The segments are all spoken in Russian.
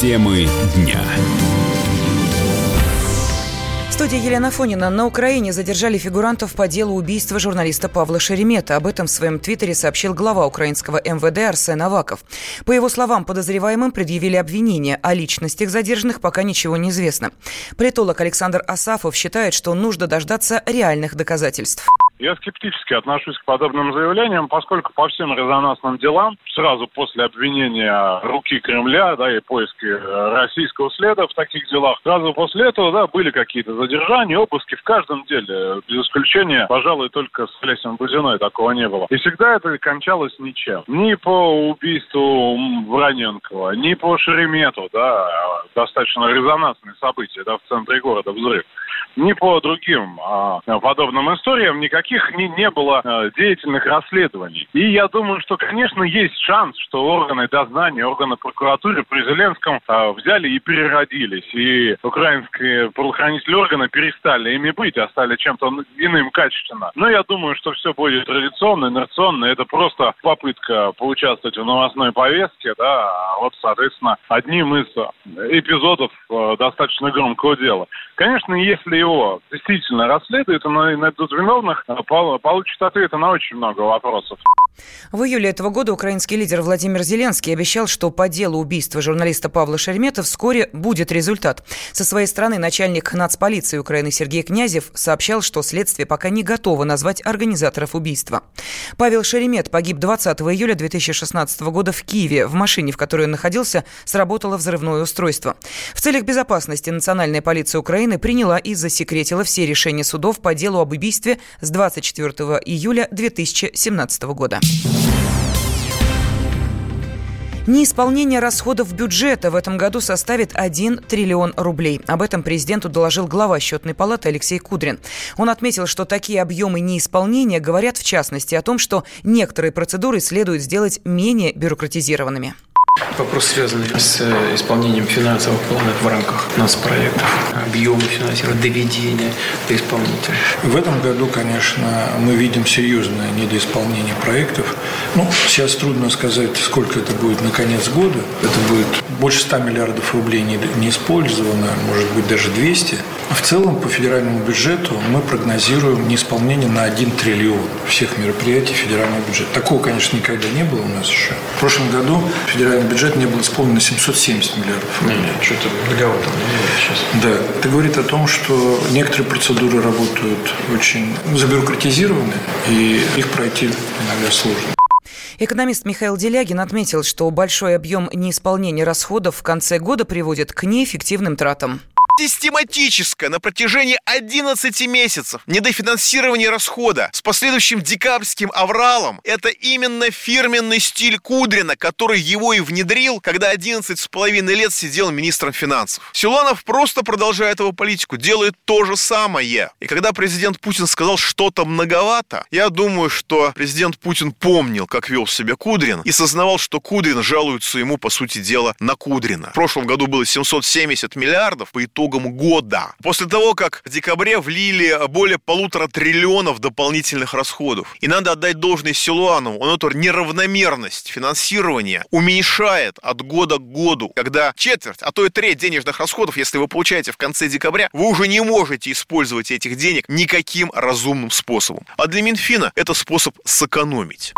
Темы дня студии Елена Фонина. На Украине задержали фигурантов по делу убийства журналиста Павла Шеремета. Об этом в своем твиттере сообщил глава украинского МВД Арсен Аваков. По его словам, подозреваемым предъявили обвинения. О личностях задержанных пока ничего не известно. Политолог Александр Асафов считает, что нужно дождаться реальных доказательств. Я скептически отношусь к подобным заявлениям, поскольку по всем резонансным делам, сразу после обвинения руки Кремля, да, и поиски э, российского следа в таких делах, сразу после этого, да, были какие-то задержания, обыски в каждом деле, без исключения, пожалуй, только с Лесем Бузиной такого не было. И всегда это кончалось ничем. Ни по убийству Вороненкова, ни по Шеремету, да, достаточно резонансные события, да, в центре города взрыв ни по другим а, подобным историям никаких не, не было а, деятельных расследований. И я думаю, что, конечно, есть шанс, что органы дознания, органы прокуратуры при Зеленском а, взяли и переродились. И украинские правоохранительные органы перестали ими быть, а стали чем-то иным качественно. Но я думаю, что все будет традиционно, инерционно. Это просто попытка поучаствовать в новостной повестке, да, а вот, соответственно, одним из эпизодов а, достаточно громкого дела. Конечно, если его действительно расследуют и найдут виновных, э, получат ответы на очень много вопросов. В июле этого года украинский лидер Владимир Зеленский обещал, что по делу убийства журналиста Павла Шеремета вскоре будет результат. Со своей стороны начальник нацполиции Украины Сергей Князев сообщал, что следствие пока не готово назвать организаторов убийства. Павел Шеремет погиб 20 июля 2016 года в Киеве. В машине, в которой он находился, сработало взрывное устройство. В целях безопасности национальная полиция Украины приняла и засекретила все решения судов по делу об убийстве с 24 июля 2017 года. Неисполнение расходов бюджета в этом году составит 1 триллион рублей. Об этом президенту доложил глава счетной палаты Алексей Кудрин. Он отметил, что такие объемы неисполнения говорят в частности о том, что некоторые процедуры следует сделать менее бюрократизированными. Вопрос, связанный с э, исполнением финансовых планов в рамках нас проектов, объемы финансирования, доведения до исполнителя. В этом году, конечно, мы видим серьезное недоисполнение проектов. Ну, сейчас трудно сказать, сколько это будет на конец года. Это будет больше 100 миллиардов рублей не, не использовано, может быть, даже 200. В целом, по федеральному бюджету мы прогнозируем неисполнение на 1 триллион всех мероприятий федерального бюджета. Такого, конечно, никогда не было у нас еще. В прошлом году федеральный бюджет не был исполнен на 770 миллиардов рублей. Нет, что-то договор там сейчас. Да, это говорит о том, что некоторые процедуры работают очень забюрократизированы, и их пройти иногда сложно. Экономист Михаил Делягин отметил, что большой объем неисполнения расходов в конце года приводит к неэффективным тратам систематическое на протяжении 11 месяцев недофинансирование расхода с последующим декабрьским авралом – это именно фирменный стиль Кудрина, который его и внедрил, когда 11 с половиной лет сидел министром финансов. Силуанов просто продолжает его политику, делает то же самое. И когда президент Путин сказал что-то многовато, я думаю, что президент Путин помнил, как вел себя Кудрин и сознавал, что Кудрин жалуется ему, по сути дела, на Кудрина. В прошлом году было 770 миллиардов, по итогу итогам года. После того, как в декабре влили более полутора триллионов дополнительных расходов. И надо отдать должное Силуанову. Он эту неравномерность финансирования уменьшает от года к году, когда четверть, а то и треть денежных расходов, если вы получаете в конце декабря, вы уже не можете использовать этих денег никаким разумным способом. А для Минфина это способ сэкономить.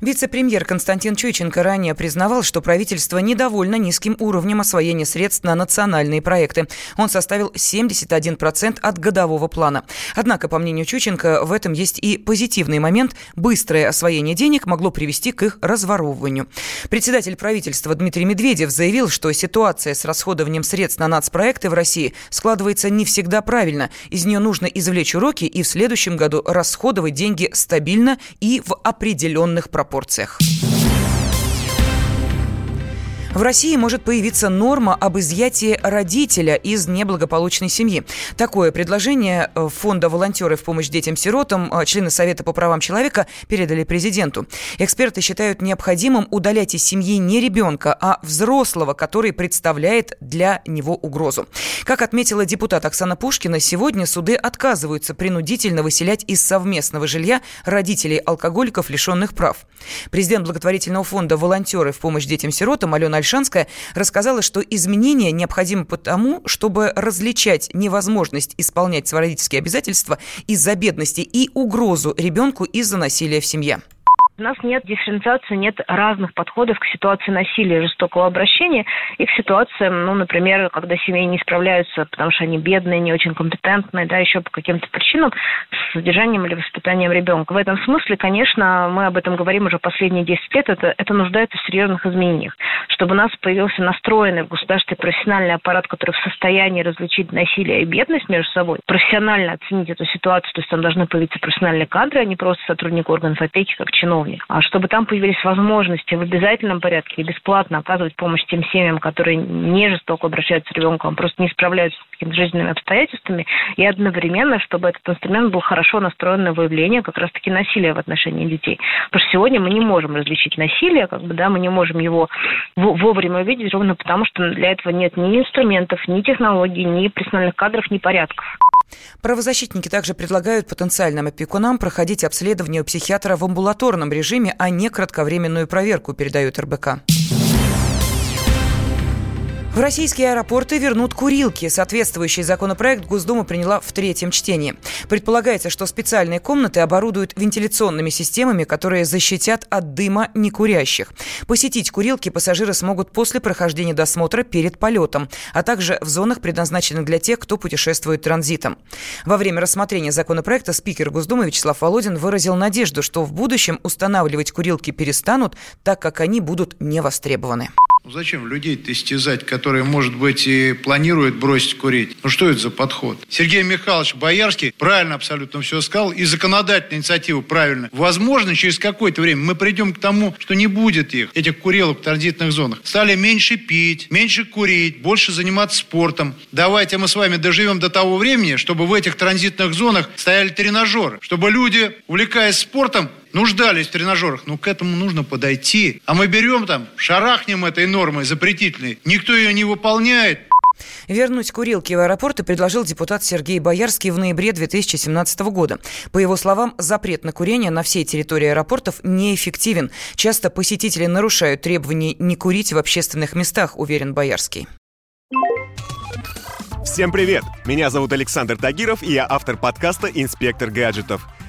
Вице-премьер Константин Чуйченко ранее признавал, что правительство недовольно низким уровнем освоения средств на национальные проекты. Он составил 71% от годового плана. Однако, по мнению Чученко, в этом есть и позитивный момент. Быстрое освоение денег могло привести к их разворовыванию. Председатель правительства Дмитрий Медведев заявил, что ситуация с расходованием средств на нацпроекты в России складывается не всегда правильно. Из нее нужно извлечь уроки и в следующем году расходовать деньги стабильно и в определенных пропорциях. В России может появиться норма об изъятии родителя из неблагополучной семьи. Такое предложение э, фонда «Волонтеры в помощь детям-сиротам» э, члены Совета по правам человека передали президенту. Эксперты считают необходимым удалять из семьи не ребенка, а взрослого, который представляет для него угрозу. Как отметила депутат Оксана Пушкина, сегодня суды отказываются принудительно выселять из совместного жилья родителей алкоголиков, лишенных прав. Президент благотворительного фонда «Волонтеры в помощь детям-сиротам» Алена Альшанская рассказала, что изменения необходимы потому, чтобы различать невозможность исполнять свои родительские обязательства из-за бедности и угрозу ребенку из-за насилия в семье. У нас нет дифференциации, нет разных подходов к ситуации насилия, жестокого обращения и к ситуациям, ну, например, когда семьи не справляются, потому что они бедные, не очень компетентные, да, еще по каким-то причинам с содержанием или воспитанием ребенка. В этом смысле, конечно, мы об этом говорим уже последние 10 лет, это, это нуждается в серьезных изменениях. Чтобы у нас появился настроенный в государстве профессиональный аппарат, который в состоянии различить насилие и бедность между собой, профессионально оценить эту ситуацию, то есть там должны появиться профессиональные кадры, а не просто сотрудник органов опеки, как чиновник а чтобы там появились возможности в обязательном порядке и бесплатно оказывать помощь тем семьям, которые не жестоко обращаются с ребенком, а просто не справляются с какими-то жизненными обстоятельствами, и одновременно, чтобы этот инструмент был хорошо настроен на выявление как раз-таки насилия в отношении детей. Потому что сегодня мы не можем различить насилие, как бы, да, мы не можем его вовремя увидеть, ровно потому, что для этого нет ни инструментов, ни технологий, ни персональных кадров, ни порядков. Правозащитники также предлагают потенциальным опекунам проходить обследование у психиатра в амбулаторном режиме, а не кратковременную проверку, передают РБК. В российские аэропорты вернут курилки. Соответствующий законопроект Госдума приняла в третьем чтении. Предполагается, что специальные комнаты оборудуют вентиляционными системами, которые защитят от дыма некурящих. Посетить курилки пассажиры смогут после прохождения досмотра перед полетом, а также в зонах, предназначенных для тех, кто путешествует транзитом. Во время рассмотрения законопроекта спикер Госдумы Вячеслав Володин выразил надежду, что в будущем устанавливать курилки перестанут, так как они будут не востребованы. Зачем людей-то истязать, которые, может быть, и планируют бросить курить? Ну что это за подход? Сергей Михайлович Боярский правильно абсолютно все сказал, и законодательная инициатива правильно. Возможно, через какое-то время мы придем к тому, что не будет их, этих курилок в транзитных зонах. Стали меньше пить, меньше курить, больше заниматься спортом. Давайте мы с вами доживем до того времени, чтобы в этих транзитных зонах стояли тренажеры, чтобы люди, увлекаясь спортом, нуждались в тренажерах. Ну, к этому нужно подойти. А мы берем там, шарахнем этой нормой запретительной. Никто ее не выполняет. Вернуть курилки в аэропорты предложил депутат Сергей Боярский в ноябре 2017 года. По его словам, запрет на курение на всей территории аэропортов неэффективен. Часто посетители нарушают требования не курить в общественных местах, уверен Боярский. Всем привет! Меня зовут Александр Тагиров, и я автор подкаста «Инспектор гаджетов».